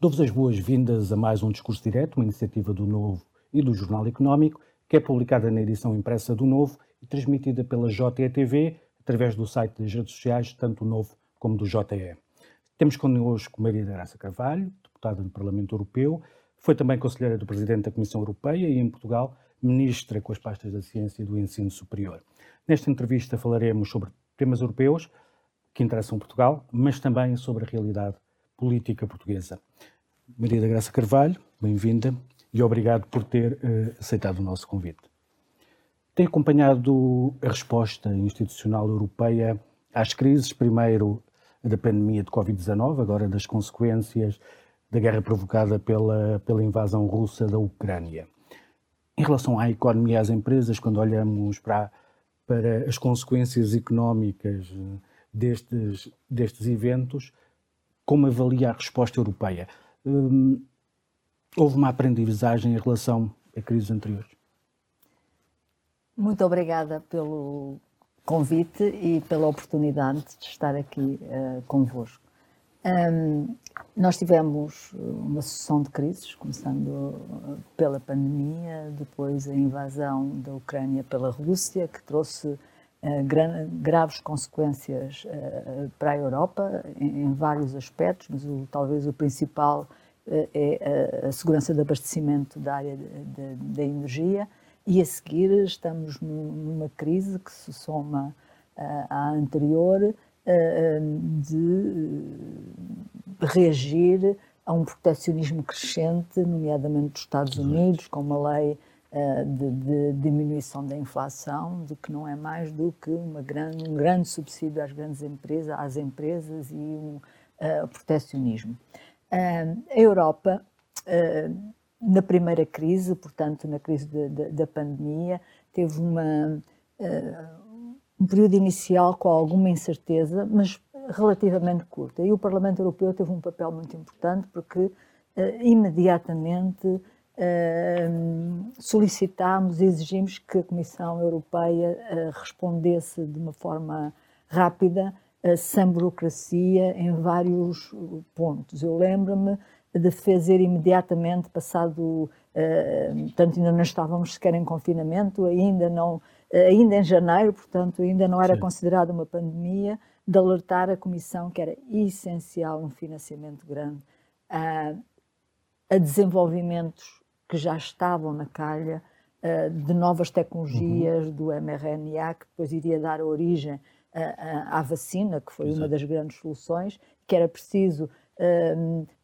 Dou-vos as boas-vindas a mais um Discurso Direto, uma iniciativa do Novo e do Jornal Económico, que é publicada na edição impressa do Novo e transmitida pela JETV através do site das redes sociais, tanto do Novo como do JE. Temos connosco Maria da Graça Carvalho, deputada do Parlamento Europeu, foi também conselheira do Presidente da Comissão Europeia e, em Portugal, ministra com as pastas da Ciência e do Ensino Superior. Nesta entrevista falaremos sobre temas europeus que interessam Portugal, mas também sobre a realidade política portuguesa. Maria da Graça Carvalho, bem-vinda e obrigado por ter uh, aceitado o nosso convite. Tem acompanhado a resposta institucional europeia às crises, primeiro da pandemia de Covid-19, agora das consequências da guerra provocada pela, pela invasão russa da Ucrânia. Em relação à economia e às empresas, quando olhamos para, para as consequências económicas eh, destes, destes eventos, como avalia a resposta europeia? Hum, houve uma aprendizagem em relação a crises anteriores? Muito obrigada pelo convite e pela oportunidade de estar aqui uh, convosco. Um, nós tivemos uma sucessão de crises, começando pela pandemia, depois a invasão da Ucrânia pela Rússia, que trouxe graves consequências uh, para a Europa em, vários aspectos, mas o, talvez o principal uh, é a, segurança de abastecimento da área da energia. E a seguir estamos numa crise que se soma à anterior, de reagir a um proteccionismo crescente, nomeadamente dos Estados Unidos, com uma lei de, de, diminuição da inflação, de que não é mais do que grande, um grande subsídio às grandes empresas, às empresas e um uh, proteccionismo. Uh, a Europa, na primeira crise, portanto, na crise de, de, da pandemia, teve uma um período inicial com alguma incerteza, mas relativamente curta. E o Parlamento Europeu teve um papel muito importante porque uh, imediatamente uh, solicitámos e exigimos que a Comissão Europeia uh, respondesse de uma forma rápida, sem burocracia, em vários pontos. Eu lembro-me de fazer imediatamente, passado, portanto ainda não estávamos sequer em confinamento, ainda não ainda em janeiro, portanto ainda não era considerada uma pandemia, de alertar a Comissão que era essencial um financiamento grande a, a desenvolvimentos que já estavam na calha, de novas tecnologias uhum. do mRNA, que depois iria dar origem à vacina, que foi Exato. uma das grandes soluções, que era preciso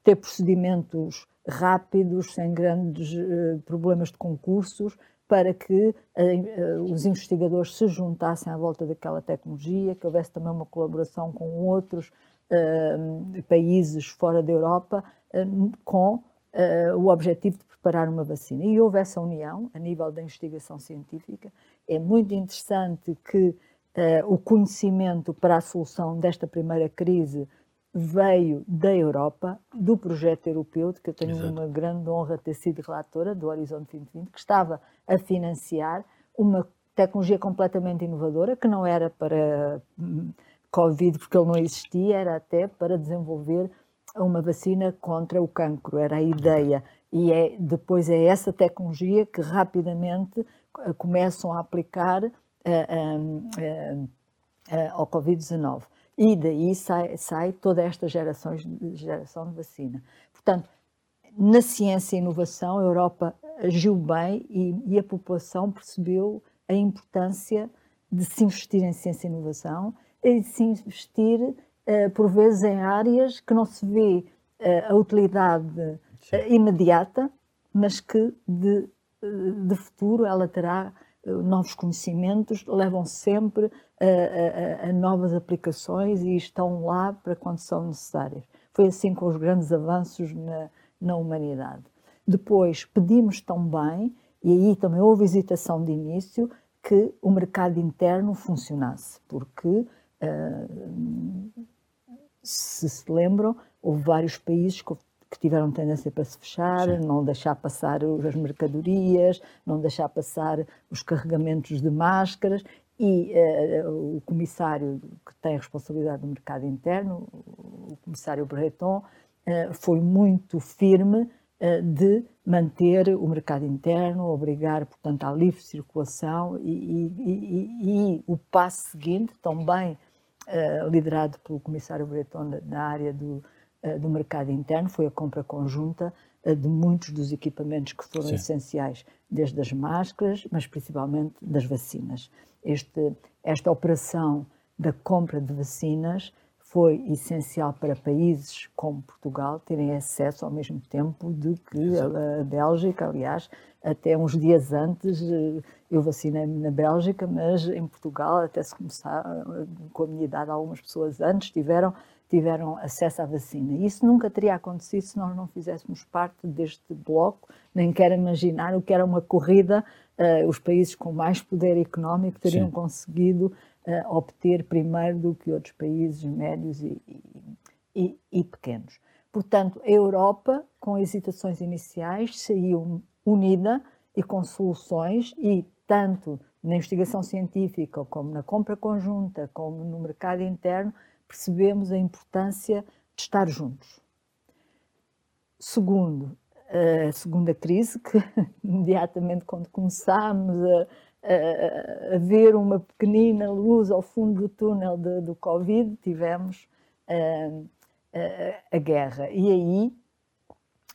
ter procedimentos rápidos, sem grandes uh, problemas de concursos, para que uh, os investigadores se juntassem à volta daquela tecnologia, que houvesse também uma colaboração com outros uh, países fora da Europa, uh, com o objetivo de preparar uma vacina. E houve essa união a nível da investigação científica. É muito interessante que o conhecimento para a solução desta primeira crise veio da Europa, do projeto europeu, de que eu tenho Exato. uma grande honra de ter sido relatora, do Horizonte 2020, que estava a financiar uma tecnologia completamente inovadora, que não era para hum, Covid, porque ele não existia, era até para desenvolver uma vacina contra o cancro, era a ideia. E é, depois é essa tecnologia que rapidamente eh, começam a aplicar uh, uh, uh, ao Covid-19 e daí sai, sai toda esta geração de, geração de vacina. Portanto, na ciência e inovação, a Europa agiu bem e, e, a população percebeu a importância de se investir em ciência e inovação e de se investir, uh, por vezes, em áreas que não se vê uh, a utilidade imediata, mas que de, de futuro ela terá novos conhecimentos, levam sempre a, a, a, novas aplicações e estão lá para quando são necessárias. Foi assim com os grandes avanços na, na humanidade. Depois pedimos também, e aí também houve hesitação de início, que o mercado interno funcionasse, porque, uh, se se lembram, houve vários países que que tiveram tendência para se fechar, Sim. não deixar passar as mercadorias, não deixar passar os carregamentos de máscaras e uh, o comissário que tem a responsabilidade do mercado interno, o comissário Breton, foi muito firme de manter o mercado interno, obrigar, portanto, à livre circulação e, e, e, e o passo seguinte, também liderado pelo comissário Breton na área do, do mercado interno, foi a compra conjunta de muitos dos equipamentos que foram Sim. essenciais, desde as máscaras, mas principalmente das vacinas. Este, esta operação da compra de vacinas foi essencial para países como Portugal terem acesso ao mesmo tempo de que a, a Bélgica, aliás, até uns dias antes eh, eu vacinei-me na Bélgica, mas em Portugal, até se começar com a minha idade, algumas pessoas antes tiveram tiveram acesso à vacina. Isso nunca teria acontecido se nós não fizéssemos parte deste bloco, nem quero imaginar o que era uma corrida, uh, os países com mais poder económico teriam Sim. conseguido uh, obter primeiro do que outros países médios e, e, e, pequenos. Portanto, a Europa, com hesitações iniciais, saiu unida e com soluções, e tanto na investigação científica, como na compra conjunta, como no mercado interno, percebemos a importância de estar juntos. Segundo, a segunda crise, que imediatamente quando começámos a, a, a, ver uma pequenina luz ao fundo do túnel de, do Covid, tivemos a, a guerra. E aí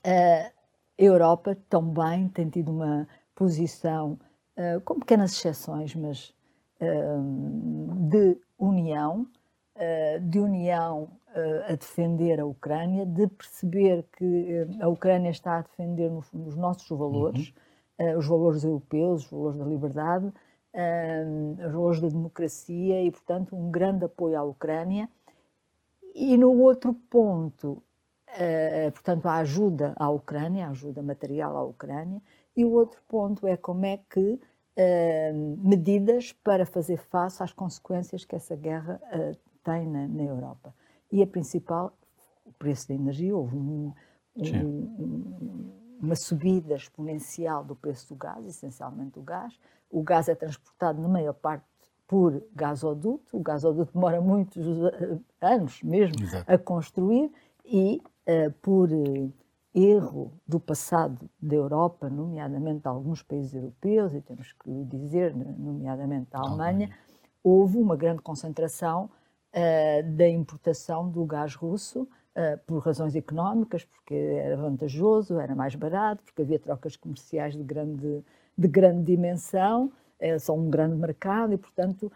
a Europa também tem tido uma posição, com pequenas exceções, mas de união, de união eh, a defender a Ucrânia, de perceber que eh, a Ucrânia está a defender, no fundo, os nossos valores, uhum. os valores europeus, os valores da liberdade, os valores da democracia e, portanto, um grande apoio à Ucrânia. E no outro ponto, portanto, a ajuda à Ucrânia, a ajuda material à Ucrânia, e o outro ponto é como é que medidas para fazer face às consequências que essa guerra tem na, na Europa. E a principal, o preço da energia, houve um, um, uma subida exponencial do preço do gás, essencialmente o gás. O gás é transportado, na maior parte, por gasoduto. O gasoduto demora muitos anos mesmo Exato. a construir e uh, por uh, erro do passado da Europa, nomeadamente de alguns países europeus, e temos que dizer, nomeadamente da Alemanha, Alemanha. houve uma grande concentração da importação do gás russo, uh, por razões económicas, porque era vantajoso, era mais barato, porque havia trocas comerciais de grande, de grande dimensão, uh, são um grande mercado e, portanto,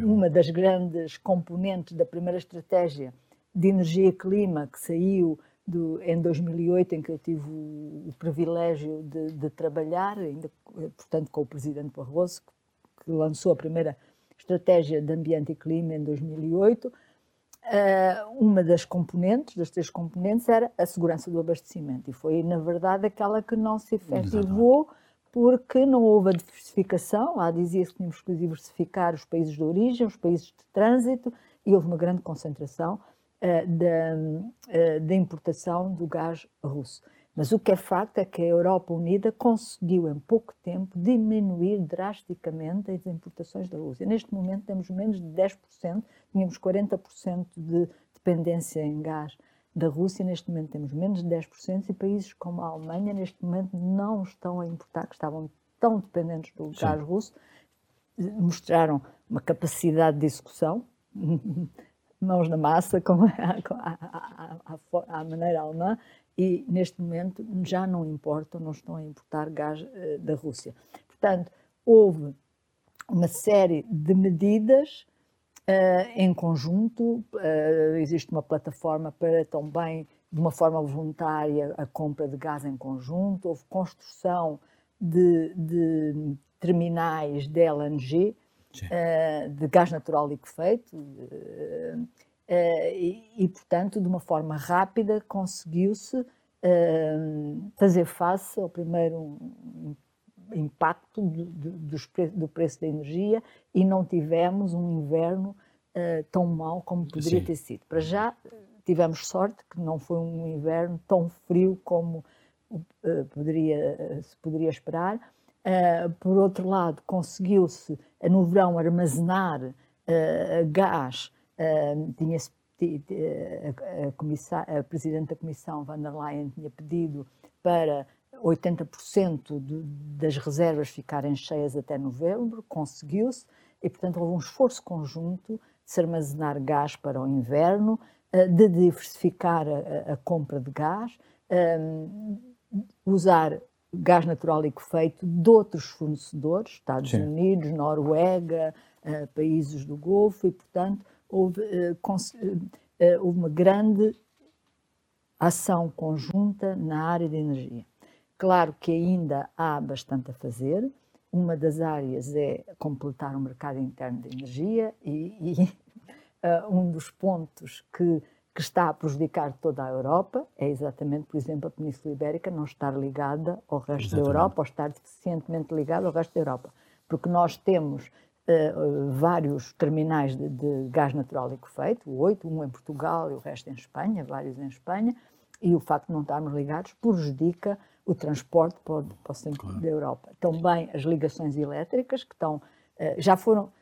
uma das grandes componentes da primeira estratégia de energia e clima que saiu do, em 2008, em que eu tive o, o privilégio de, de, trabalhar, ainda, portanto, com o presidente Barroso, que, que lançou a primeira Estratégia de Ambiente e Clima em 2008, eh, uma das componentes, das três componentes, era a segurança do abastecimento. E foi, na verdade, aquela que não se efetivou porque não houve a diversificação. Lá dizia-se que tínhamos que diversificar os países de origem, os países de trânsito, e houve uma grande concentração uh, da, uh, da importação do gás russo. Mas o que é facto é que a Europa Unida conseguiu, em pouco tempo, diminuir drasticamente as importações da Rússia. Neste momento temos menos de 10%, tínhamos 40% de dependência em gás da Rússia, neste momento temos menos de 10%, e países como a Alemanha, neste momento, não estão a importar, que estavam tão dependentes do Sim. gás russo, mostraram uma capacidade de execução, mãos na massa, como é a maneira alemã, e neste momento já não importam, não estão a importar gás uh, da Rússia. Portanto, houve uma série de medidas uh, em conjunto, uh, existe uma plataforma para também, de uma forma voluntária, a compra de gás em conjunto, houve construção de, de terminais de LNG, de gás natural liquefeito, eh, e, portanto, de uma forma rápida, conseguiu-se eh, fazer face ao primeiro impacto do, do, do, preço da energia e não tivemos um inverno uh, tão mau como poderia Sim. ter sido. Para já tivemos sorte que não foi um inverno tão frio como poderia, se poderia esperar. por outro lado, conseguiu-se no verão armazenar gás tinha, a, a, a Presidente da Comissão, van der Leyen, tinha pedido para 80% de, das reservas ficarem cheias até novembro, conseguiu-se, e portanto houve um esforço conjunto de se armazenar gás para o inverno, eh, de diversificar a, a compra de gás, um, usar gás natural liquefeito de outros fornecedores, Estados Sim. Unidos, Noruega, uh, países do Golfo, e portanto houve, uh, uh, houve uma grande ação conjunta na área de energia. Claro que ainda há bastante a fazer. Uma das áreas é completar o mercado interno de energia e, e uh, um dos pontos que, que está a prejudicar toda a Europa é exatamente, por exemplo, a Península Ibérica não estar ligada ao resto exatamente. da Europa ou estar deficientemente ligada ao resto da Europa. Porque nós temos uh, vários terminais de, de, gás natural liquefeito, oito, um em Portugal e o resto em Espanha, vários em Espanha, e o facto de não estarmos ligados prejudica o transporte para o, para o centro claro. da Europa. Também as ligações elétricas, que estão, uh, já foram,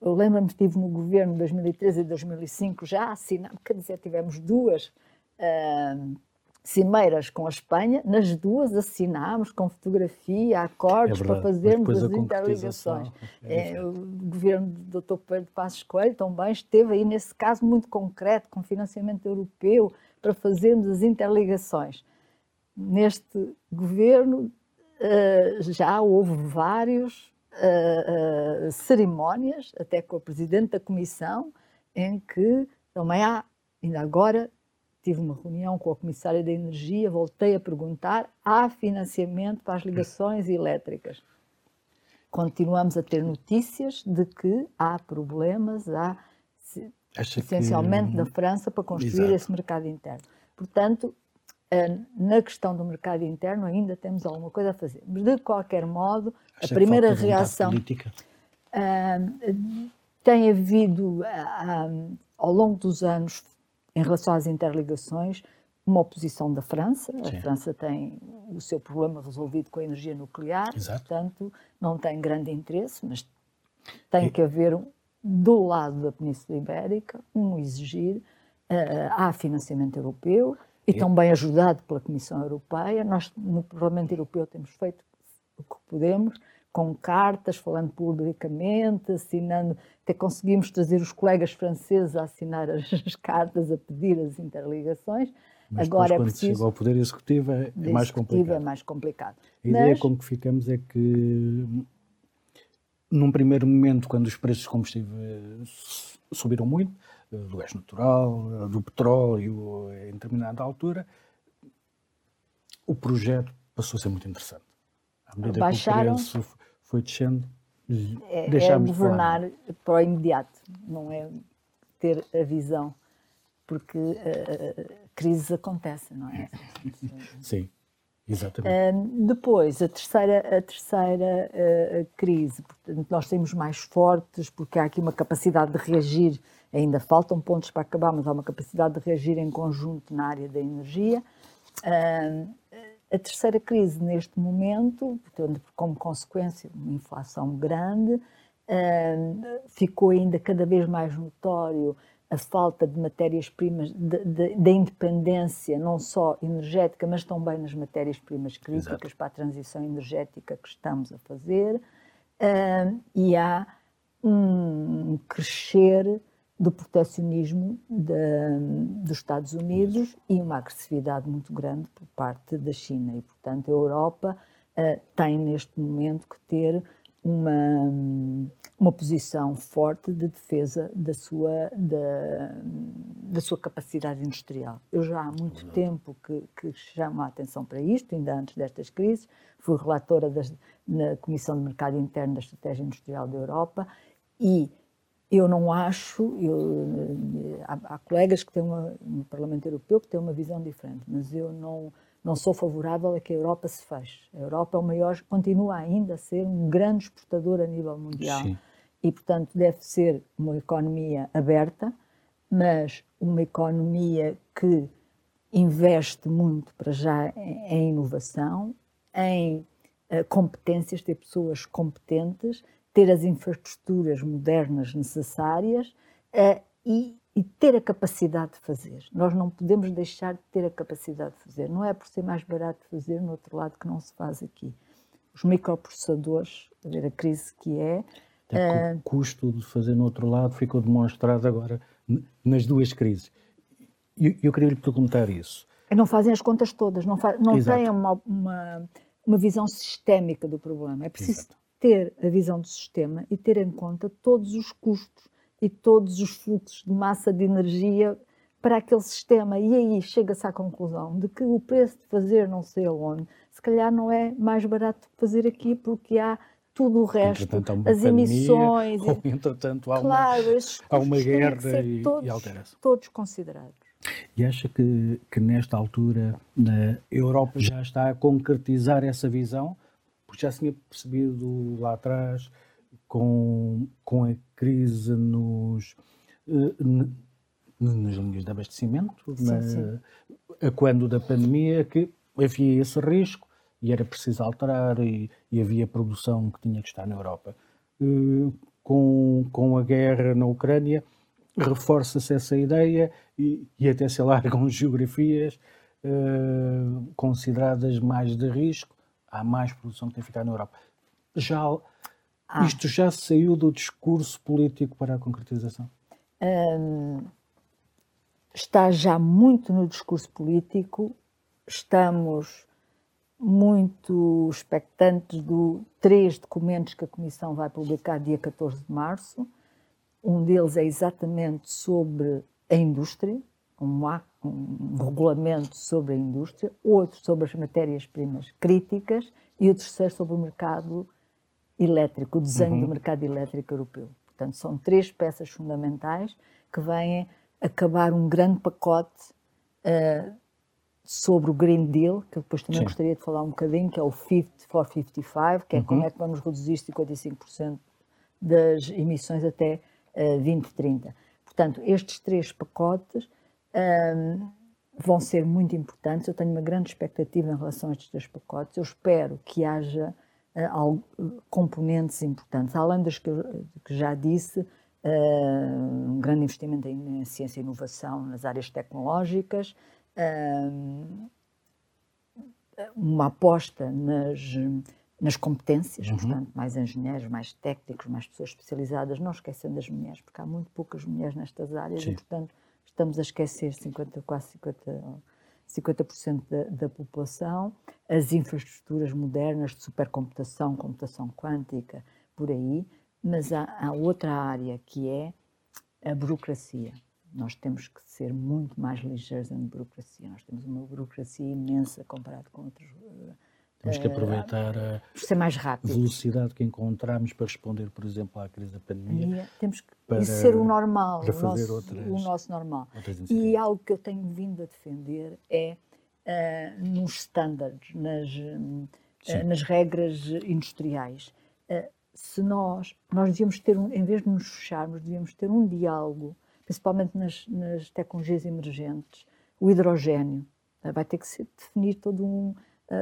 eu lembro-me que estive no governo de 2013 e 2005, já assinamos, quer dizer, tivemos duas uh, cimeiras com a Espanha, nas duas assinámos com fotografia, acordos é para fazermos as interligações. É, é, o governo do Dr. Pedro Passos Coelho também esteve aí nesse caso muito concreto, com financiamento europeu, para fazermos as interligações. Neste governo uh, já houve várias uh, uh, cerimónias, até com o presidente da comissão, em que também há, ainda agora tive uma reunião com a comissária da energia, voltei a perguntar, há financiamento para as ligações elétricas. Continuamos a ter notícias de que há problemas, há Acha essencialmente que... da França, para construir Exato. esse mercado interno. Portanto, eh, na questão do mercado interno ainda temos alguma coisa a fazer. Mas, de qualquer modo, Acha a primeira reação... Política? Uh, tem havido, uh, ao longo dos anos, em relação às interligações, uma oposição da França. Sim. A França tem o seu problema resolvido com a energia nuclear, Exato. portanto, não tem grande interesse, mas tem e... que haver do lado da Península Ibérica, um exigir, uh, há financiamento europeu e, e também ajudado pela Comissão Europeia. Nós, no Parlamento Europeu, temos feito o que podemos, com cartas, falando publicamente, assinando. Até conseguimos trazer os colegas franceses a assinar as, as cartas, a pedir as interligações. Mas Agora depois, é quando preciso. chega ao Poder Executivo é, é mais complicado. é mais complicado. A Mas... ideia com que ficamos é que num primeiro momento, quando os preços de combustíveis subiram muito, eh, do gás natural, eh, do petróleo, eh, em determinada altura, o projeto passou a ser muito interessante. À medida Baixaram, que o preço foi descendo, é, deixámos é governar para o imediato, não é ter a visão, porque uh, crises acontecem, não é? Sim. Exatamente. Uh, depois, a terceira, a terceira uh, crise, portanto, nós temos mais fortes, porque há aqui uma capacidade de reagir, ainda faltam pontos para acabar, mas há uma capacidade de reagir em conjunto na área da energia. Uh, a terceira crise, neste momento, portanto, como consequência uma inflação grande, ficou ainda cada vez mais notório a falta de matérias-primas, da independência, não só energética, mas também nas matérias-primas críticas Exato. para a transição energética que estamos a fazer. E há um crescer do proteccionismo de, dos Estados Unidos e uma agressividade muito grande por parte da China. E, portanto, a Europa uh, tem neste momento que ter uma, uma posição forte de defesa da sua, da, da sua capacidade industrial. Eu já há muito tempo que, que chamo a atenção para isto, ainda antes destas crises, fui relatora das, na Comissão de Mercado Interno da Estratégia Industrial da Europa e eu não acho, eu, há, há, colegas que têm uma, no Parlamento Europeu que têm uma visão diferente, mas eu não, não sou favorável a que a Europa se feche. A Europa é o maior, continua ainda a ser um grande exportador a nível mundial. Sim. E, portanto, deve ser uma economia aberta, mas uma economia que investe muito para já em inovação, em uh, competências, ter pessoas competentes, ter as infraestruturas modernas necessárias uh, e e ter a capacidade de fazer. Nós não podemos deixar de ter a capacidade de fazer. Não é por ser mais barato fazer no outro lado que não se faz aqui. Os microprocessadores, a ver a crise que é. Uh, o custo de fazer no outro lado ficou demonstrado agora nas duas crises. Eu, eu queria lhe perguntar isso. Não fazem as contas todas, não, faz, não têm uma, uma, uma, visão sistémica do problema. É preciso Exato. Ter a visão do sistema e ter em conta todos os custos e todos os fluxos de massa de energia para aquele sistema. E aí chega-se à conclusão de que o preço de fazer não sei aonde, se calhar não é mais barato fazer aqui, porque há tudo o resto, as pandemia, emissões. Ou, entretanto, há claro, uma, há uma guerra e, todos, e altera-se. Todos considerados. E acha que, que nesta altura a Europa já está a concretizar essa visão? Porque já se tinha percebido lá atrás com, com a crise nos, uh, nas linhas de abastecimento, sim, na, sim. a quando da pandemia, que havia esse risco e era preciso alterar e, e havia produção que tinha que estar na Europa. Uh, com, com a guerra na Ucrânia, reforça-se essa ideia e, e, até se alargam geografias uh, consideradas mais de risco. Há mais produção que tem que ficar na Europa. Já ah. Isto já saiu do discurso político para a concretização? Hum, está já muito no discurso político. Estamos muito expectantes dos três documentos que a Comissão vai publicar dia 14 de março. Um deles é exatamente sobre a indústria, um, um regulamento sobre a indústria, outro sobre as matérias-primas críticas e o terceiro sobre o mercado elétrico, o desenho uhum. do mercado elétrico europeu. Portanto, são três peças fundamentais que vêm acabar um grande pacote uh, sobre o Green Deal, que depois também Sim. gostaria de falar um bocadinho, que é o 50 for 55, que é uhum. como é que vamos reduzir 55% das emissões até uh, 2030. Portanto, estes três pacotes um, vão ser muito importantes. Eu tenho uma grande expectativa em relação a estes três pacotes. Eu espero que haja componentes importantes. Além das que, que já disse, um grande investimento em ciência e inovação nas áreas tecnológicas, uma aposta nas, nas competências, uhum. portanto, mais engenheiros, mais técnicos, mais pessoas especializadas, não esquecendo as mulheres, porque há muito poucas mulheres nestas áreas Sim. e, portanto, estamos a esquecer 50, quase 50 50% da, da, população, as infraestruturas modernas de supercomputação, computação quântica, por aí, mas há, há outra área que é a burocracia. Nós temos que ser muito mais ligeiros na burocracia. Nós temos uma burocracia imensa comparado com outros uh, temos que aproveitar a velocidade que encontramos para responder, por exemplo, à crise da pandemia. Temos que para, ser o normal, o, nosso, outras, o nosso normal. E algo que eu tenho vindo a defender é uh, nos standards, nas, uh, nas regras industriais. Uh, se nós, nós devíamos ter, um, em vez de nos fecharmos, devíamos ter um diálogo, principalmente nas, nas tecnologias emergentes, o hidrogênio. vai ter que ser definir todo um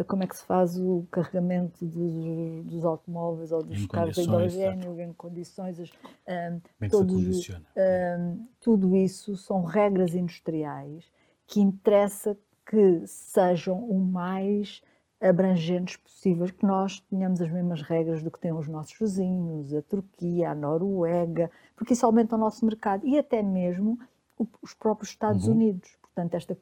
como é que se faz o carregamento dos, dos automóveis ou dos em carros de hidrogênio em condições. Um, ah, todos, um, ah, tudo isso são regras industriais que interessa que sejam o mais abrangentes possíveis, que nós tenhamos as mesmas regras do que têm os nossos vizinhos, a Turquia, a Noruega, porque isso aumenta o nosso mercado e até mesmo os próprios Estados uhum. Unidos. Portanto, esta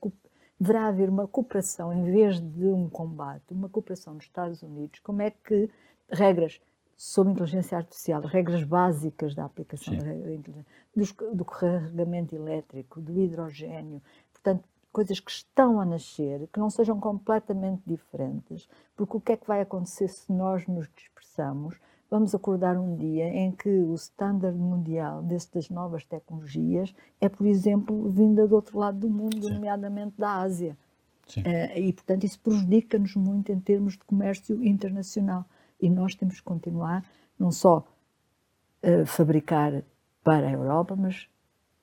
deverá haver uma cooperação, em vez de um combate, uma cooperação nos Estados Unidos, como é que regras sobre inteligência artificial, regras básicas da aplicação da do carregamento elétrico, do hidrogênio, portanto, coisas que estão a nascer, que não sejam completamente diferentes, porque o que é que vai acontecer se nós nos dispersamos? Vamos acordar um dia em que o standard mundial destas novas tecnologias é, por exemplo, vinda do outro lado do mundo, Sim. nomeadamente da Ásia. Uh, e, portanto, isso prejudica-nos muito em termos de comércio internacional. E nós temos que continuar, não só a fabricar para a Europa, mas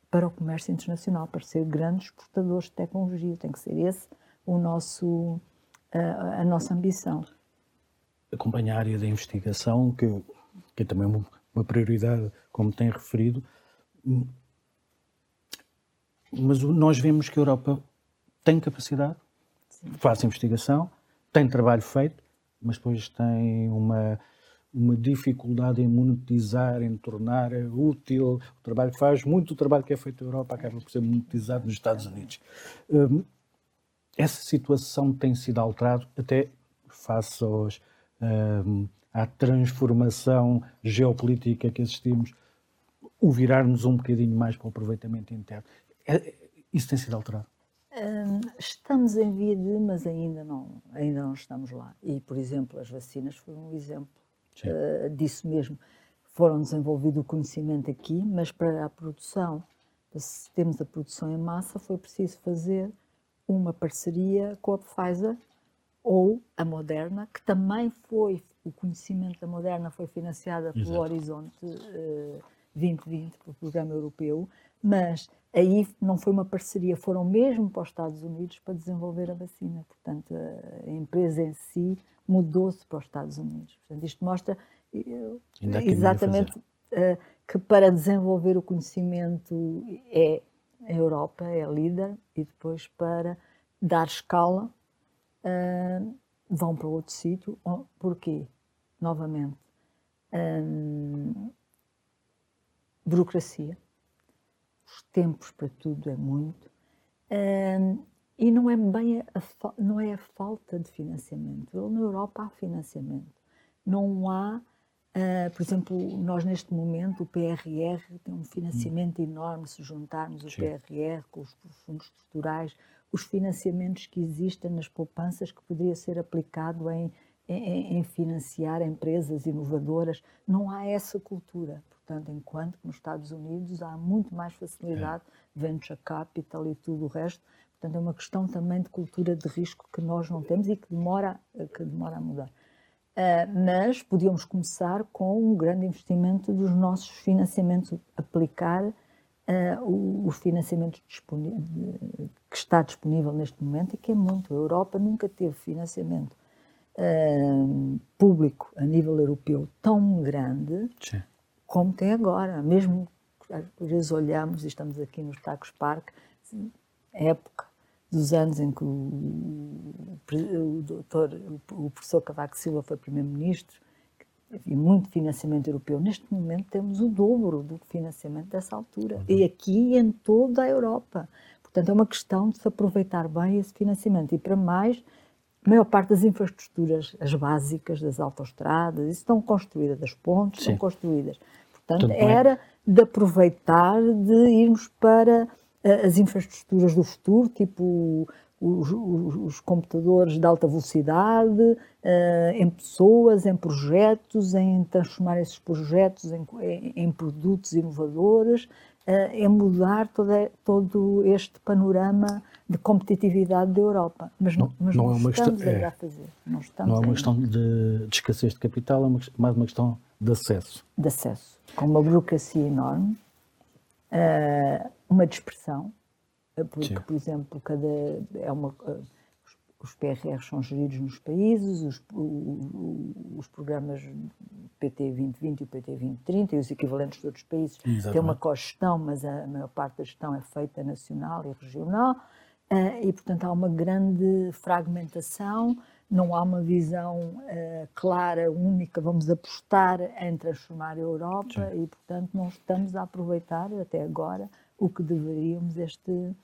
para o comércio internacional, para ser grandes exportadores de tecnologia. Tem que ser esse o nosso, a, a nossa ambição acompanhar a área da investigação, que, que é também uma, uma prioridade, como tem referido. mas nós vemos que a Europa tem capacidade, Sim. faz investigação, tem trabalho feito, mas depois tem uma, uma dificuldade em monetizar, em tornar útil o trabalho que faz. Muito do trabalho que é feito na Europa acaba por ser monetizado nos Estados Unidos. Um, essa situação tem sido alterada até face aos, à transformação geopolítica que assistimos, o virarmos um bocadinho mais para o aproveitamento interno. É, isso tem sido alterado? estamos em via de, mas ainda não, ainda não estamos lá. E, por exemplo, as vacinas foram um exemplo uh, disso mesmo. Foram desenvolvido o conhecimento aqui, mas para a produção, se temos a produção em massa, foi preciso fazer uma parceria com a Pfizer ou a Moderna, que também foi, o conhecimento da Moderna foi financiada pelo Exato. Horizonte uh, 2020, pelo Programa Europeu, mas aí não foi uma parceria, foram mesmo para os Estados Unidos para desenvolver a vacina. Portanto, a empresa em si mudou-se para os Estados Unidos. Portanto, isto mostra exatamente uh, que para desenvolver o conhecimento é a Europa, é a líder, e depois para dar escala uh, vão para outro sítio. Porquê? Novamente, um, burocracia os tempos para tudo é muito. Um, e não é bem a, a, não é a falta de financiamento. Na Europa há financiamento. Não há, uh, por exemplo, nós neste momento, o PRR tem um financiamento hum. enorme, se juntarmos o Sim. PRR com os fundos estruturais, os financiamentos que existem nas poupanças que poderia ser aplicado em, em, em financiar empresas inovadoras. Não há essa cultura. Portanto, enquanto que nos Estados Unidos há muito mais facilidade, é. venture capital e tudo o resto. Portanto, é uma questão também de cultura de risco que nós não temos e que demora, que demora a mudar. Uh, mas podíamos começar com um grande investimento dos nossos financiamentos, aplicar uh, o, financiamento que está disponível neste momento e que é muito. A Europa nunca teve financiamento uh, público a nível europeu tão grande Sim como tem agora. Mesmo às vezes olhamos e estamos aqui nos Tacos Park, época dos anos em que o, o doutor, o professor Cavaco Silva foi primeiro-ministro, havia muito financiamento europeu. Neste momento temos o dobro do financiamento dessa altura. Uhum. E aqui em toda a Europa. Portanto, é uma questão de se aproveitar bem esse financiamento. E para mais, a maior parte das infraestruturas, as básicas, das autoestradas, estão construídas, das pontes Sim. estão construídas. Portanto, era de aproveitar, de irmos para uh, as infraestruturas do futuro, tipo os, os, os computadores de alta velocidade, uh, em pessoas, em projetos, em transformar esses projetos em, em, em produtos inovadores, uh, em mudar toda, todo este panorama de competitividade da Europa. Mas não, mas não, não é uma estamos questão, é, a fazer. Não, não é uma questão de, de, escassez de capital, é uma, mais uma questão de acesso. De acesso. Com uma burocracia enorme, uh, uma dispersão, porque, Sim. por exemplo, cada, é uma, uh, os PRRs são geridos nos países, os, os programas PT 2020 e o PT 2030 e os equivalentes de outros países Exatamente. têm uma cogestão, mas a maior parte da gestão é feita nacional e regional. Uh, e, portanto, há uma grande fragmentação, não há uma visão uh, clara, única, vamos apostar em transformar a Europa Sim. e, portanto, não estamos a aproveitar até agora o que deveríamos, este, uh,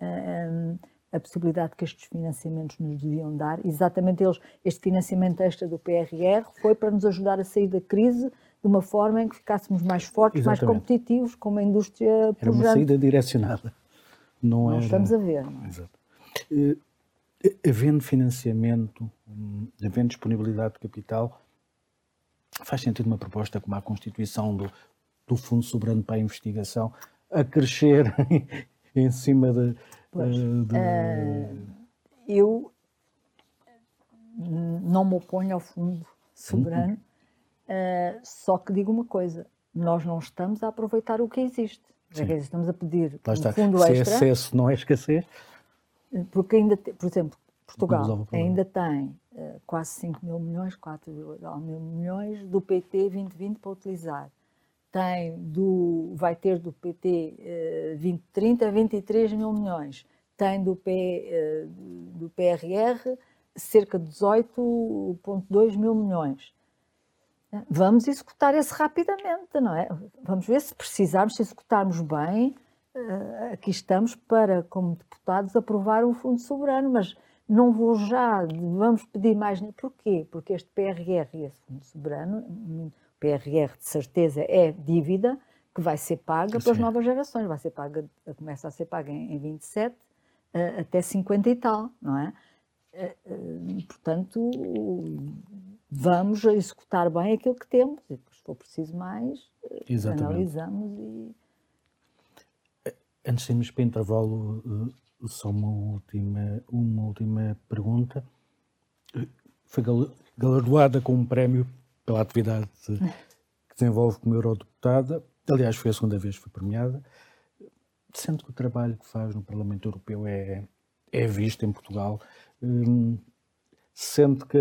um, a possibilidade que estes financiamentos nos deviam dar. Exatamente eles, este financiamento extra do PRR foi para nos ajudar a sair da crise de uma forma em que ficássemos mais fortes, Exatamente. mais competitivos, com uma indústria Era uma saída direcionada. Não, não era... estamos a ver. Não é? Exato. Uh, havendo financiamento, um, havendo disponibilidade de capital, faz sentido uma proposta como a constituição do, do Fundo Soberano para a Investigação a crescer em cima de. Pois, uh, de... Uh, eu não me oponho ao Fundo Soberano, uh, só que digo uma coisa: nós não estamos a aproveitar o que existe. Sim. Estamos a pedir um fundo Se é extra. Se é excesso, não é escassez. Porque ainda, por exemplo, Portugal ainda tem uh, quase 5 mil milhões, 4 mil milhões do PT 2020 para utilizar. Tem do, vai ter do PT 2030 23 mil milhões, tem do, P, do PRR cerca de 18,2 mil milhões. Vamos executar esse rapidamente, não é? Vamos ver se precisarmos, se executarmos bem, aqui estamos para, como deputados, aprovar um fundo soberano, mas não vou já, vamos pedir mais. Porquê? Porque este PRR e esse fundo soberano, PRR de certeza é dívida que vai ser paga Sim. pelas novas gerações, vai ser paga, começa a ser paga em, em 27 uh, até 50 e tal, não é? Uh, uh, portanto, vamos executar bem aquilo que temos e se for preciso mais, Exatamente. analisamos e Antes de irmos para o intervalo, eh, só uma última, uma última pergunta. Foi galardoada com um prémio pela atividade que desenvolve como eurodeputada. Aliás, foi a segunda vez que foi premiada. Sendo que o trabalho que faz no Parlamento Europeu é, é visto em Portugal, hum, sente que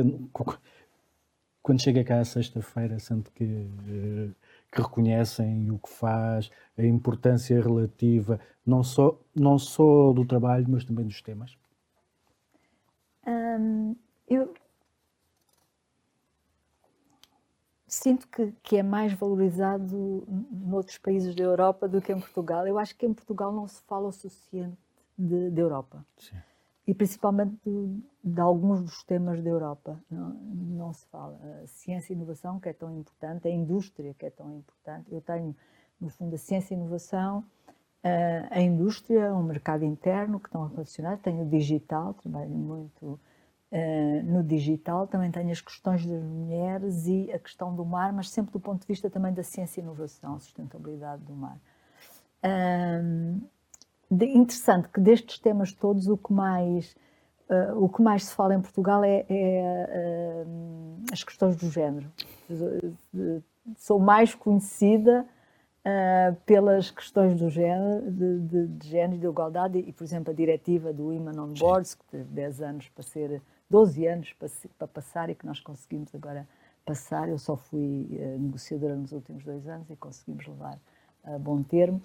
quando chega cá à sexta-feira, sente que eh, que reconhecem o que faz, a importância relativa não só, não só do trabalho, mas também dos temas? Hum, eu sinto que, que é mais valorizado noutros países da Europa do que em Portugal. Eu acho que em Portugal não se fala o suficiente de, de Europa. Sim e principalmente de, de, alguns dos temas da Europa. Não, não, se fala. A ciência e inovação, que é tão importante, a indústria, que é tão importante. Eu tenho, no fundo, a ciência e inovação, a indústria, o mercado interno, que estão relacionados. Tenho o digital, trabalho muito no digital. Também tenho as questões das mulheres e a questão do mar, mas sempre do ponto de vista também da ciência e inovação, sustentabilidade do mar de, interessante que destes temas todos o que mais uh, o que mais se fala em Portugal é, é uh, as questões do género. Sou mais conhecida uh, pelas questões do género, de, de, de, género e de igualdade e, por exemplo, a diretiva do Women on Boards, que teve 10 anos para ser, 12 anos para, para passar e que nós conseguimos agora passar. Eu só fui negociadora nos últimos dois anos e conseguimos levar a bom termo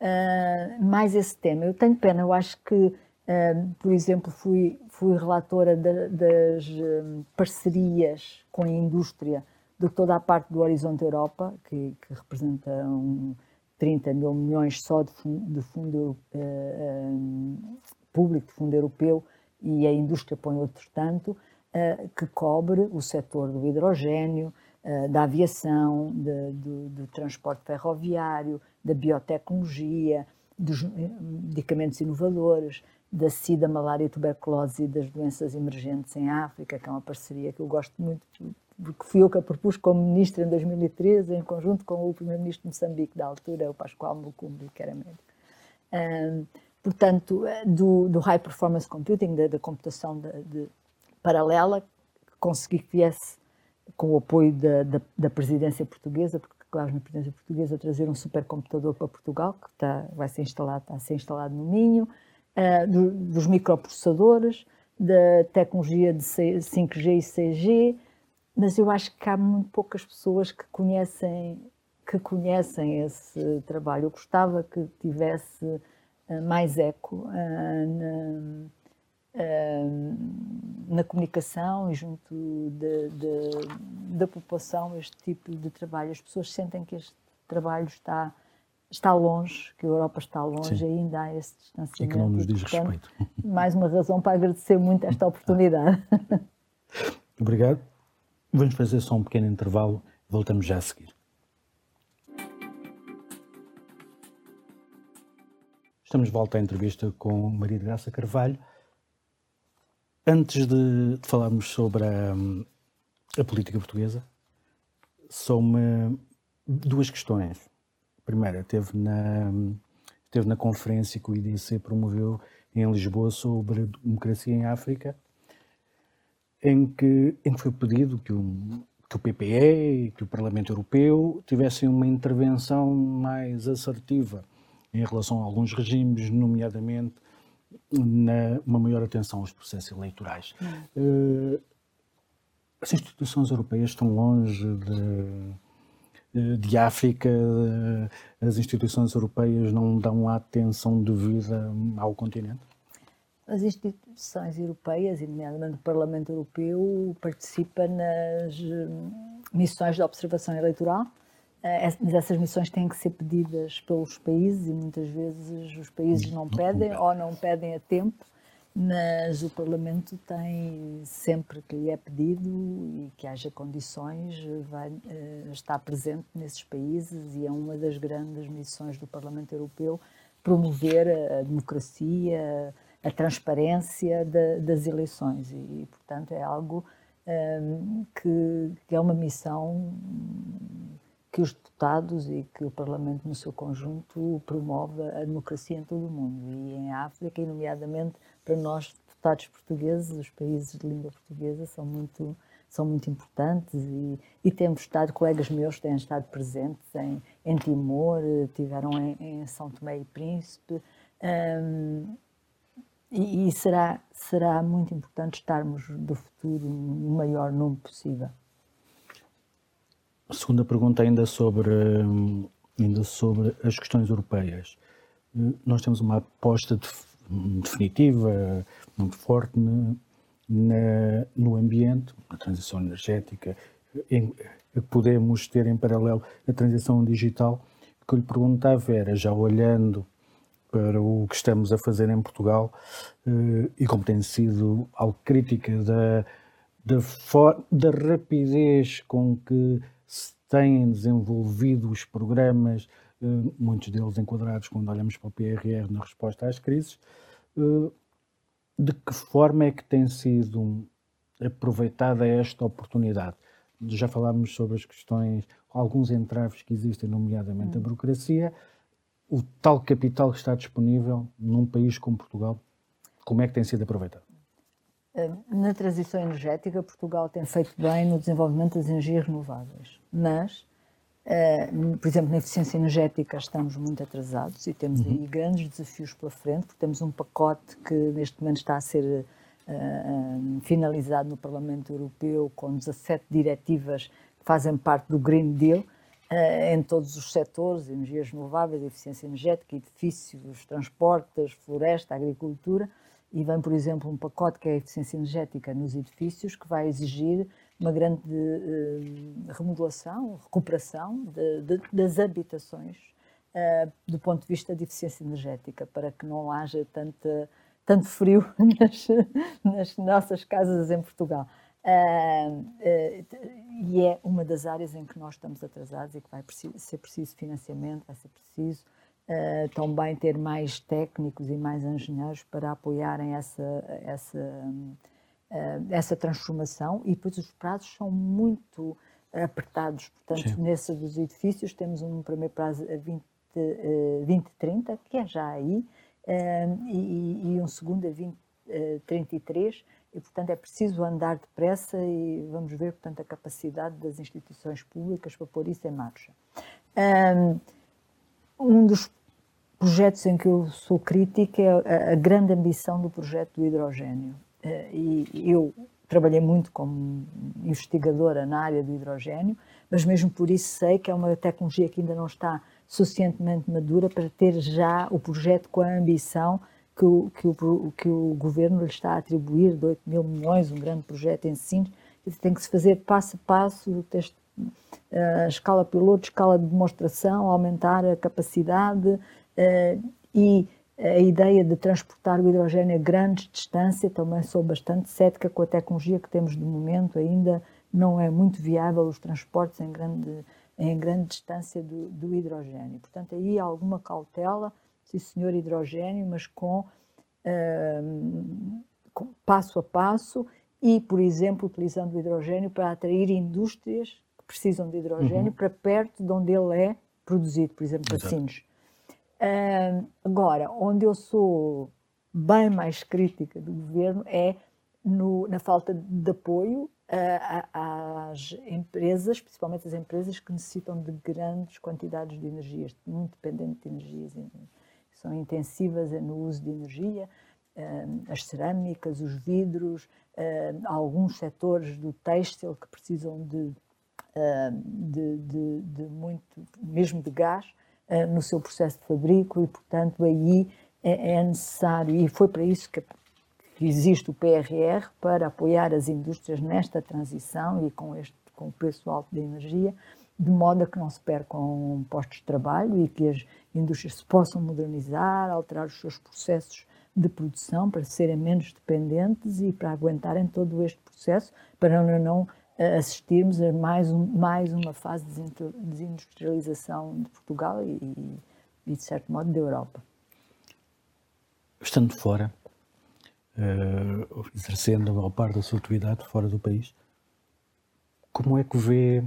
uh, mais esse tema. Eu tenho pena, eu acho que, uh, por exemplo, fui, fui relatora de, das um, parcerias com a indústria de toda a parte do Horizonte Europa, que, que representa um 30 mil milhões só de fundo, de fundo uh, público, de fundo europeu, e a indústria põe outro tanto, que cobre o setor do hidrogênio, da aviação, de, do, do transporte ferroviário, da biotecnologia, dos eh, medicamentos inovadores, da SIDA, malária tuberculose e das doenças emergentes em África, que é uma parceria que eu gosto muito, porque fui eu que a propus como ministra em 2013, em conjunto com o primeiro-ministro de Moçambique da altura, o Pascoal Mucumbi, que era médico. Portanto, eh, do, do, High Performance Computing, da, da computação de, de paralela, consegui que viesse com o apoio da, da, da presidência portuguesa, porque claro, na presidência portuguesa, trazer um supercomputador para Portugal, que está, vai ser instalado, está a ser instalado no Minho, uh, do, dos microprocessadores, da tecnologia de 5G e 6G, mas eu acho que há muito poucas pessoas que conhecem que conhecem esse trabalho. Eu gostava que tivesse mais eco uh, na, na comunicação e junto de, de, da população este tipo de trabalho. As pessoas sentem que este trabalho está está longe, que a Europa está longe, Sim. ainda há esse distanciamento. E que não nos diz portanto, respeito. Mais uma razão para agradecer muito esta oportunidade. Obrigado. Vamos fazer só um pequeno intervalo, voltamos já a seguir. Estamos de volta à entrevista com Maria de Graça Carvalho. Antes de, falarmos sobre a, a política portuguesa, são me duas questões. Primeira, teve na, teve na conferência que o IDC promoveu em Lisboa sobre a democracia em África, em que, em que foi pedido que o, que o PPE e que o Parlamento Europeu tivessem uma intervenção mais assertiva em relação a alguns regimes, nomeadamente na, uma maior atenção aos processos eleitorais. Uh, as instituições europeias estão longe de, de África, as instituições europeias não dão a atenção devida ao continente? As instituições europeias, e nomeadamente o Parlamento Europeu, participa nas hum, missões de observação eleitoral, eh, mas essas missões têm que ser pedidas pelos países e muitas vezes os países não pedem ou não pedem a tempo, mas o Parlamento tem sempre que lhe é pedido e que haja condições, vai uh, estar presente nesses países e é uma das grandes missões do Parlamento Europeu promover a, democracia, a transparência de, das eleições e, portanto, é algo um, ehm, que, que, é uma missão que os deputados e que o Parlamento no seu conjunto promove a democracia em todo o mundo e em África, e nomeadamente para nós, deputados portugueses, os países de língua portuguesa são muito são muito importantes e, e temos estado, colegas meus têm estado presentes em, em Timor, tiveram em, em São Tomé e Príncipe, um, e, e, será, será muito importante estarmos do futuro no maior número possível. Segunda pergunta ainda sobre, ainda sobre as questões europeias. Nós temos uma aposta definitiva, muito forte na, no ambiente, na transição energética, em, podemos ter em paralelo a transição digital. O que eu lhe perguntava era, já olhando para o que estamos a fazer em Portugal eh, e como tem sido algo crítica da, da, da rapidez com que se têm desenvolvido os programas, eh, muitos deles enquadrados quando olhamos para o PRR na resposta às crises, eh, de que forma é que tem sido aproveitada esta oportunidade? Já falámos sobre as questões, alguns entraves que existem, nomeadamente a hum. burocracia, o tal capital que está disponível num país como Portugal, como é que tem sido aproveitado? Eh, na transição energética, Portugal tem feito bem no desenvolvimento das energias renováveis, mas, eh, por exemplo, na eficiência energética estamos muito atrasados e temos uhum. aí grandes desafios pela frente, porque temos um pacote que neste momento está a ser uh, finalizado no Parlamento Europeu com 17 diretivas que fazem parte do Green Deal, em todos os setores, energias renováveis, eficiência energética, edifícios, transportes, floresta, agricultura, e vem, por exemplo, um pacote que é a eficiência energética nos edifícios, que vai exigir uma grande uh, remodelação, recuperação de, de, das habitações uh, do ponto de vista de eficiência energética, para que não haja tanta, tanto frio nas, nas nossas casas em Portugal. Uh, e é uma das áreas em que nós estamos atrasados e que vai ser preciso financiamento, vai ser preciso uh, também ter mais técnicos e mais engenheiros para apoiarem essa, essa, uh, essa transformação e depois os prazos são muito apertados, portanto, Sim. nesses dos edifícios temos um primeiro prazo a 20, uh, 2030, que é já aí, e, e, um segundo a 2033, e, portanto, é preciso andar depressa e vamos ver, portanto, a capacidade das instituições públicas para pôr isso em marcha. Um dos projetos em que eu sou crítica é a, grande ambição do projeto do hidrogênio. Eh, e eu trabalhei muito como investigadora na área do hidrogênio, mas mesmo por isso sei que é uma tecnologia que ainda não está suficientemente madura para ter já o projeto com a ambição que o, que o, que o governo lhe está a atribuir de 8 mil milhões, um grande projeto em Sines, tem que se fazer passo a passo, teste, uh, escala piloto, escala de demonstração, aumentar a capacidade e a ideia de transportar o hidrogênio a grandes distâncias, também sou bastante cética com a tecnologia que temos de momento, ainda não é muito viável os transportes em grande, em grande distância do, do hidrogênio. Portanto, aí há alguma cautela, sim senhor, hidrogênio, mas com, uh, com, passo a passo e, por exemplo, utilizando o hidrogênio para atrair indústrias que precisam de hidrogênio uhum. para perto de onde ele é produzido, por exemplo, Sines. Agora, onde eu sou bem mais crítica do governo é no, na falta de apoio uh, às empresas, principalmente as empresas que necessitam de grandes quantidades de energias, muito dependentes de energias são intensivas no uso de energia, eh, as cerâmicas, os vidros, eh, alguns setores do têxtil que precisam de de, de, de, muito, mesmo de gás, no seu processo de fabrico e, portanto, aí é, é necessário, e foi para isso que existe o PRR, para apoiar as indústrias nesta transição e com, este, com o preço alto da energia, de modo a que não se percam postos de trabalho e que as indústrias se possam modernizar, alterar os seus processos de produção para serem menos dependentes e para aguentarem todo este processo, para não, não eh, assistirmos a mais, um, mais uma fase de desindustrialização de Portugal e, e, de certo modo, da Europa. Estando fora, uh, exercendo a maior parte da sua atividade fora do país, como é que vê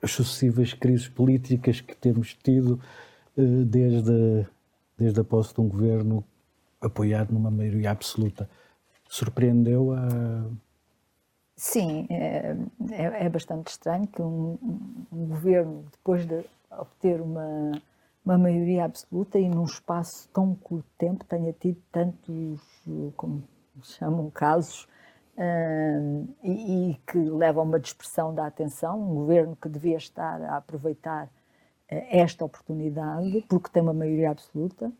as sucessivas crises políticas que temos tido uh, desde, desde a posse de um governo apoiado numa maioria absoluta? Surpreendeu a Sim, é, é, é, bastante estranho que um, um, governo, depois de obter uma, uma maioria absoluta e num espaço tão curto de tempo, tenha tido tantos, como chamam, casos uh, e, e, que levam a uma dispersão da atenção. Um governo que devia estar a aproveitar uh, esta oportunidade, porque tem uma maioria absoluta,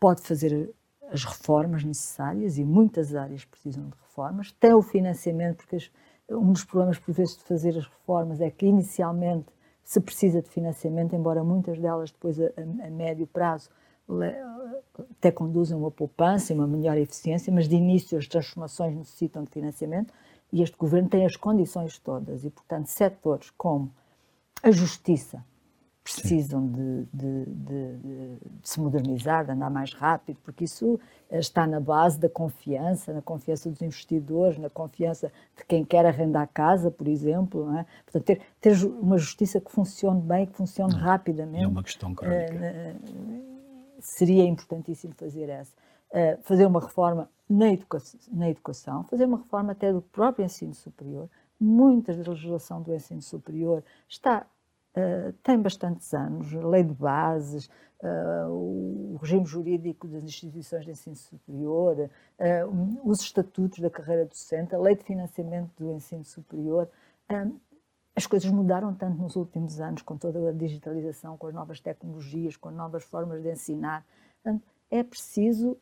pode fazer as reformas necessárias e muitas áreas precisam de reformas, tem o financiamento, porque um dos problemas, por vezes, de fazer as reformas é que inicialmente se precisa de financiamento, embora muitas delas depois a, a, a médio prazo até conduzem uma poupança e uma melhor eficiência, mas de início as transformações necessitam de financiamento e este governo tem as condições todas. E, portanto, setores como a justiça, precisam de, de, de, de, se modernizar, de andar mais rápido, porque isso eh, está na base da confiança, na confiança dos investidores, na confiança de quem quer arrendar casa, por exemplo. É? Portanto, ter, ter uma justiça que funcione bem, que funcione não, rapidamente. É uma questão crónica. seria importantíssimo fazer essa. Uh, fazer uma reforma na educação, na educação, fazer uma reforma até do próprio ensino superior. Muita da legislação do ensino superior está Uh, tem bastantes anos, a lei de bases, uh, o regime jurídico das instituições de ensino superior, uh, os estatutos da carreira docente, a lei de financiamento do ensino superior. as coisas mudaram tanto nos últimos anos, com toda a digitalização, com as novas tecnologias, com novas formas de ensinar. Portanto, é preciso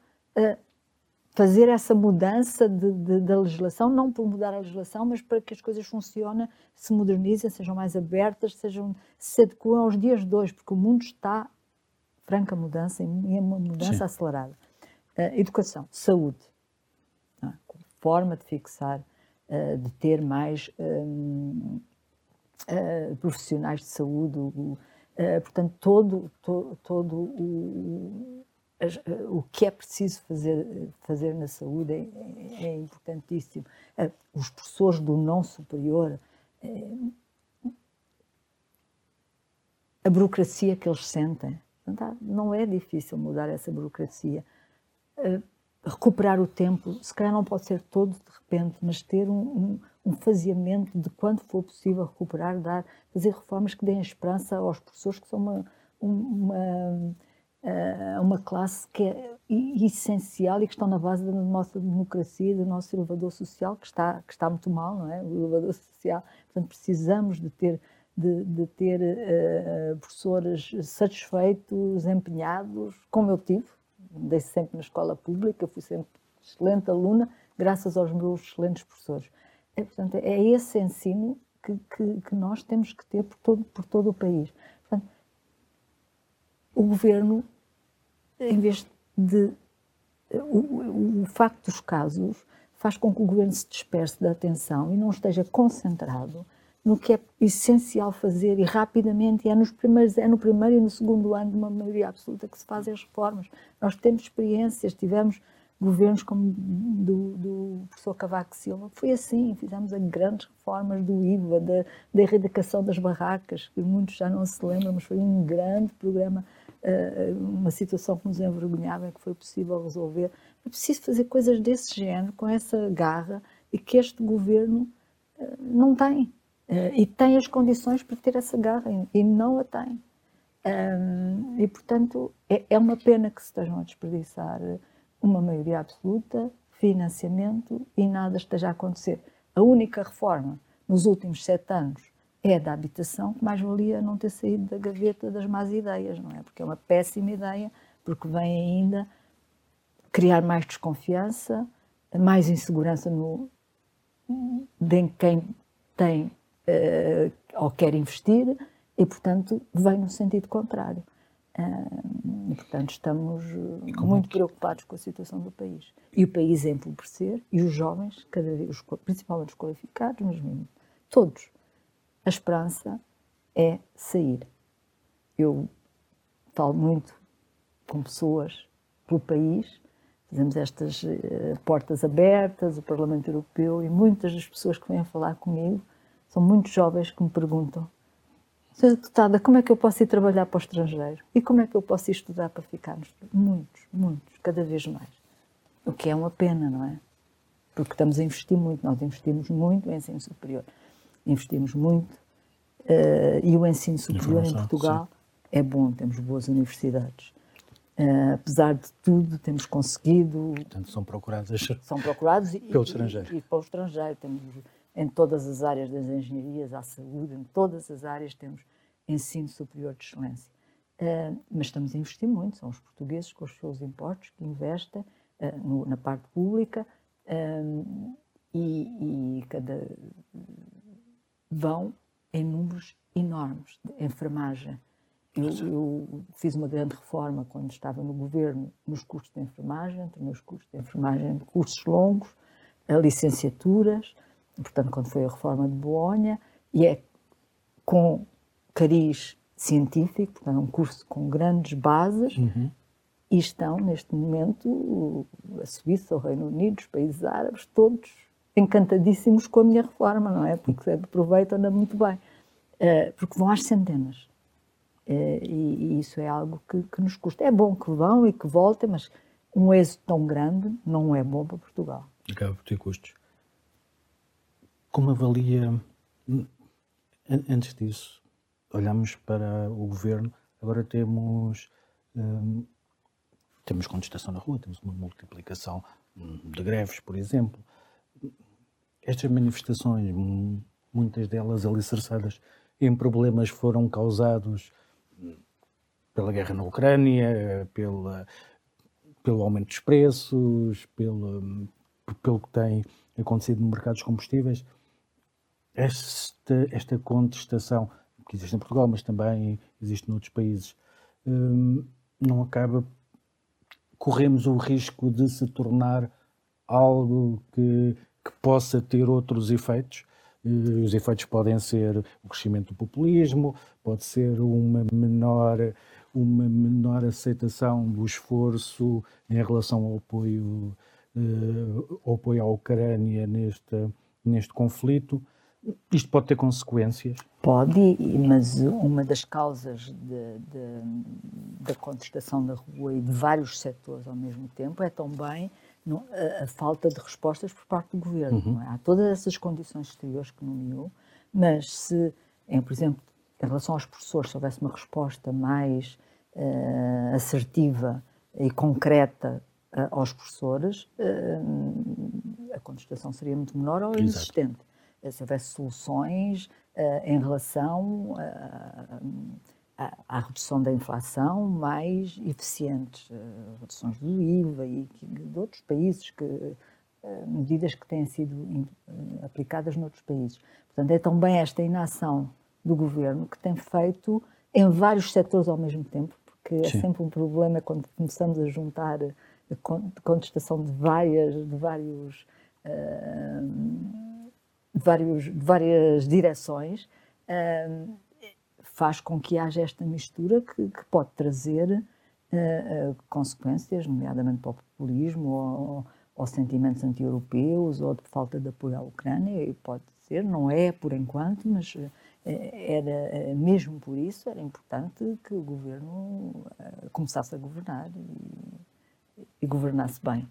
fazer essa mudança de, de, da legislação, não por mudar a legislação, mas para que as coisas funcionem, se modernizem, sejam mais abertas, sejam, se adequem aos dias de hoje, porque o mundo está franca mudança e é uma mudança Sim. acelerada. Uh, educação, saúde, é? forma de fixar, uh, de ter mais um, uh, eh, profissionais de saúde, portanto, todo, to, todo o o que é preciso fazer, fazer na saúde é, é importantíssimo. Eh, os professores do não superior, eh, a burocracia que eles sentem, não é difícil mudar essa burocracia. Eh, recuperar o tempo, se calhar não pode ser todo de repente, mas ter um, um, um faseamento de quando for possível recuperar, dar, fazer reformas que deem esperança aos professores, que são uma, uma a uma classe que é essencial e que estão na base da nossa democracia, do nosso elevador social, que está, que está muito mal, não é? O elevador social. Portanto, precisamos de ter, de, de ter uh, professores satisfeitos, empenhados, como eu tive. Dei sempre na escola pública, fui sempre excelente aluna, graças aos meus excelentes professores. É, portanto, é esse ensino que, que, que nós temos que ter por todo, por todo o país. Portanto, o governo em vez de. O, o, facto dos casos faz com que o governo se disperse da atenção e não esteja concentrado no que é essencial fazer e rapidamente, e é, nos primeiros, é no primeiro e no segundo ano de uma maioria absoluta que se fazem as reformas. Nós temos experiências, tivemos governos como do, do professor Cavaco Silva, foi assim, fizemos grandes reformas do IVA, da, da erradicação das barracas, que muitos já não se lembram, mas foi um grande programa uma situação que nos envergonhava, que foi possível resolver. É preciso fazer coisas desse género, com essa garra, e que este governo eh, não tem. Eh, e tem as condições para ter essa garra, e não a tem. E, portanto, é, é uma pena que se estejam a desperdiçar uma maioria absoluta, financiamento e nada esteja a acontecer. A única reforma nos últimos sete anos é da habitação, que mais valia não ter saído da gaveta das más ideias, não é? Porque é uma péssima ideia, porque vem ainda criar mais desconfiança, mais insegurança no, de quem tem uh, ou quer investir e, portanto, vem no sentido contrário. Uh, e, portanto, estamos muito preocupados com a situação do país. E o país é empobrecer e os jovens, cada vez, principalmente os qualificados, mas mesmo todos. A esperança é sair. Eu falo muito com pessoas pelo país fazemos estas uh, portas abertas, o Parlamento Europeu, e muitas das pessoas que vêm falar comigo são muito jovens que me perguntam: Senhora Deputada, como é que eu posso ir trabalhar para o estrangeiro? E como é que eu posso ir estudar para ficar no estrangeiro? Muitos, muitos, cada vez mais. O que é uma pena, não é? Porque estamos a investir muito, nós investimos muito em ensino superior. Investimos muito uh, e o ensino superior em Portugal sim. é bom, temos boas universidades. Uh, apesar de tudo, temos conseguido. Portanto, são procurados, são procurados pelo e, estrangeiro. E, e para o estrangeiro. Temos em todas as áreas das engenharias, à saúde, em todas as áreas temos ensino superior de excelência. Uh, mas estamos a investir muito, são os portugueses com os seus impostos que investem uh, no, na parte pública e, e cada, vão em números enormes de enfermagem, eu, eu, fiz uma grande reforma quando estava no governo nos cursos de enfermagem, tornei os cursos de enfermagem cursos longos, licenciaturas, portanto, quando foi a reforma de Bolonha, e é com cariz científico, portanto, um curso com grandes bases, uhum. e estão, neste momento, a Suíça, o Reino Unido, os países árabes, todos encantadíssimos com a minha reforma, não é? Porque aproveitam-na muito bem. Uh, porque vão às centenas. Eh, e, isso é algo que, que, nos custa. É bom que vão e que voltem, mas um êxito tão grande não é bom para Portugal. Acaba por ter custos. Como avalia, antes disso, olhamos para o governo, agora temos, hum, temos contestação na rua, temos uma multiplicação hum, de greves, por exemplo. Estas manifestações, muitas delas alicerçadas em problemas, foram causados pela guerra na Ucrânia, pela, pelo aumento dos preços, pelo, pelo que tem acontecido no mercado dos combustíveis. Esta, esta contestação, que existe em Portugal, mas também existe noutros países, hum, não acaba. Corremos o risco de se tornar algo que, que possa ter outros efeitos os efeitos podem ser o crescimento do populismo, pode ser uma menor, uma menor aceitação do esforço em relação ao apoio, uh, ao apoio à Ucrânia neste, neste conflito. Isto pode ter consequências? Pode, mas uma das causas da contestação da rua e de vários setores ao mesmo tempo é também a, a, falta de respostas por parte do governo. Uhum. É? Há todas essas condições exteriores que nomeou, mas se, em, por exemplo, em relação aos professores, se houvesse uma resposta mais uh, assertiva e concreta uh, aos professores, uh, a contestação seria muito menor ou inexistente. Se houvesse soluções em relação a à, redução da inflação mais eficientes, uh, reduções do IVA e de outros países, que, uh, medidas que têm sido uh, aplicadas noutros países. Portanto, é também esta inação do governo que tem feito em vários setores ao mesmo tempo, porque é Sim. é sempre um problema quando começamos a juntar a contestação de várias, de vários, de vários, de várias direções faz com que haja esta mistura que, que pode trazer uh, uh, consequências, nomeadamente para o populismo ou, ou sentimentos anti-europeus ou de falta de apoio à Ucrânia, e pode ser, não é por enquanto, mas uh, era mesmo por isso era importante que o governo começasse a governar e, e governasse bem.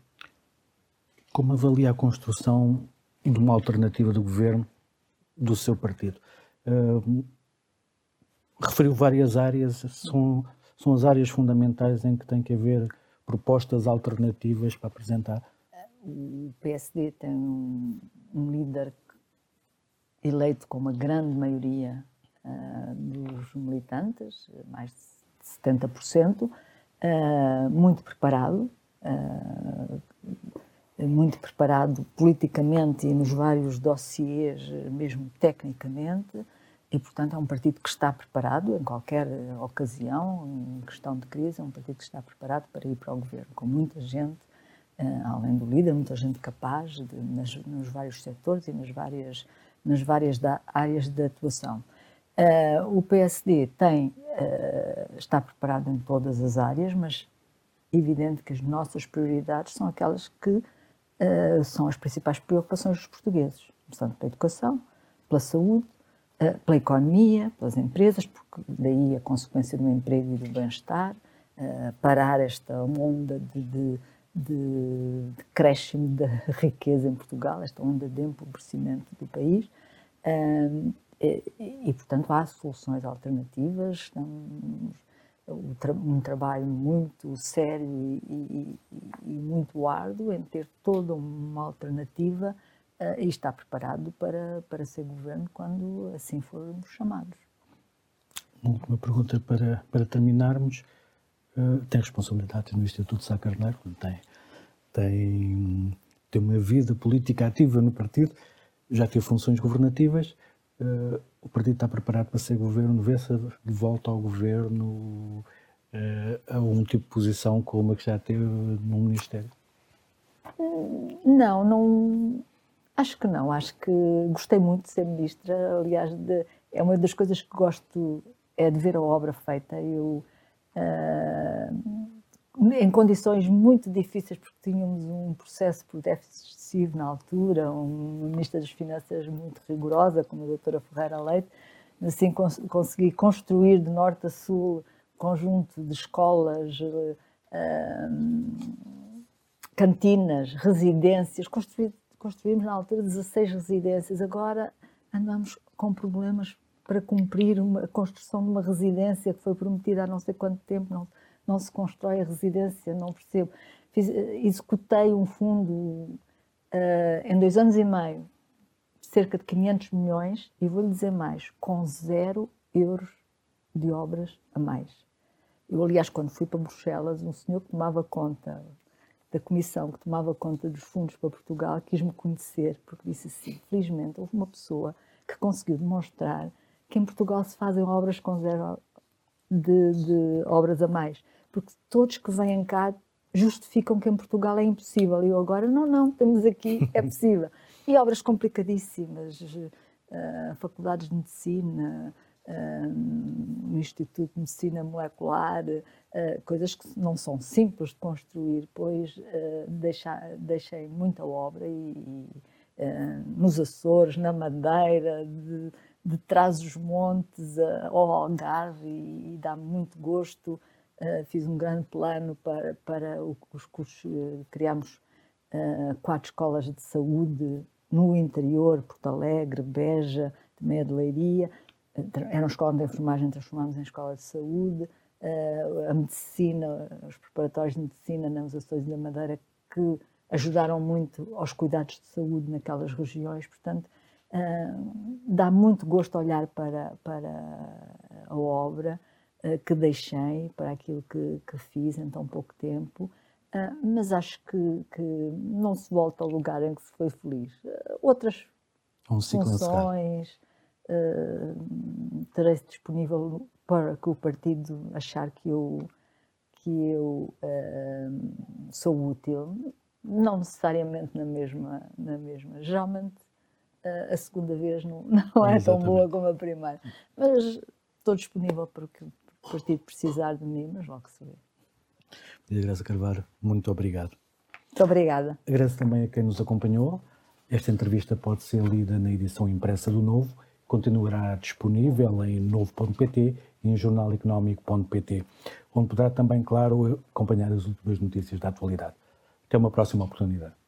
Como avalia a construção de uma alternativa do governo do seu partido? Uh, referiu várias áreas, são, são as áreas fundamentais em que tem que haver propostas alternativas para apresentar. O PSD tem um, um líder eleito com uma grande maioria uh, dos militantes, mais de 70%, uh, muito preparado, uh, muito preparado politicamente e nos vários dossiês, mesmo tecnicamente, e, portanto, é um partido que está preparado em qualquer ocasião, em questão de crise, é um partido que está preparado para ir para o governo, com muita gente, além do líder, muita gente capaz de, nas, nos vários setores e nas várias, nas várias da, áreas de atuação. Uh, o PSD tem, uh, está preparado em todas as áreas, mas é evidente que as nossas prioridades são aquelas que uh, são as principais preocupações dos portugueses, começando pela educação, pela saúde, pela economia, pelas empresas, porque daí a consequência do emprego e do bem-estar, parar esta onda de, de, de, de crescimento da riqueza em Portugal, esta onda de empobrecimento do país. E, e, portanto, há soluções alternativas. Estamos, um trabalho muito sério e, e, e, muito árduo em ter toda uma alternativa uh, e estar preparado para, para ser governo quando assim formos chamados. Uma última pergunta para, para terminarmos. Uh, tem responsabilidades no Instituto Sá Carneiro, tem, tem, tem uma vida política ativa no partido, já teve funções governativas uh, o partido está preparado para ser governo, vê-se de volta ao governo uh, a um tipo de posição como a que já teve no Ministério? Não, não. Acho que não. Acho que gostei muito de ser ministra. Aliás, de, é uma das coisas que gosto é de ver a obra feita. Eu uh, em condições muito difíceis, porque tínhamos um processo por déficit excessivo na altura, uma ministra das Finanças muito rigorosa, como a doutora Ferreira Leite, assim cons consegui construir de norte a sul conjunto de escolas, uh, cantinas, residências, Construí, construímos na altura 16 residências, agora andamos com problemas para cumprir uma, a construção de uma residência que foi prometida há não sei quanto tempo, não, não se constrói a residência, não percebo. Fiz, executei um fundo uh, em dois anos e meio, cerca de 500 milhões, e vou-lhe dizer mais, com zero euros de obras a mais. Eu, aliás, quando fui para Bruxelas, um senhor que tomava conta da comissão que tomava conta dos fundos para Portugal quis-me conhecer, porque disse assim: felizmente houve uma pessoa que conseguiu demonstrar que em Portugal se fazem obras com zero de, de obras a mais porque todos que vêm cá justificam que em Portugal é impossível. E eu agora, não, não, temos aqui, é possível. E obras complicadíssimas, uh, faculdades de medicina, uh, no Instituto de Medicina Molecular, uh, coisas que não são simples de construir, pois deixa, deixem muita obra e, nos Açores, na Madeira, de, de trás os montes ao Algarve e, e dá muito gosto. Uh, fiz um grande plano para, para os cursos, uh, criámos uh, quatro escolas de saúde no interior, Porto Alegre, Beja, também a de Leiria, eram escolas de enfermagem, transformámos em escola de saúde, a medicina, os preparatórios de medicina nas Açores da Madeira, que ajudaram muito aos cuidados de saúde naquelas regiões, portanto, dá muito gosto olhar para, para a obra, eh, que deixei para aquilo que, que, fiz em tão pouco tempo, mas acho que, que, não se volta ao lugar em que se foi feliz. Outras um funções uh, terei disponível para que o partido achar que eu que eu sou útil, não necessariamente na mesma na mesma. Geralmente a segunda vez não, não é tão boa como a primeira, mas estou disponível para o que o partido precisar de mim, mas logo se vê. Maria Graça Carvalho, muito obrigado. Muito obrigada. Agradeço também a quem nos acompanhou. Esta entrevista pode ser lida na edição impressa do Novo, continuará disponível em novo.pt e em jornaleconómico.pt, onde poderá também, claro, acompanhar as últimas notícias da atualidade. Até uma próxima oportunidade.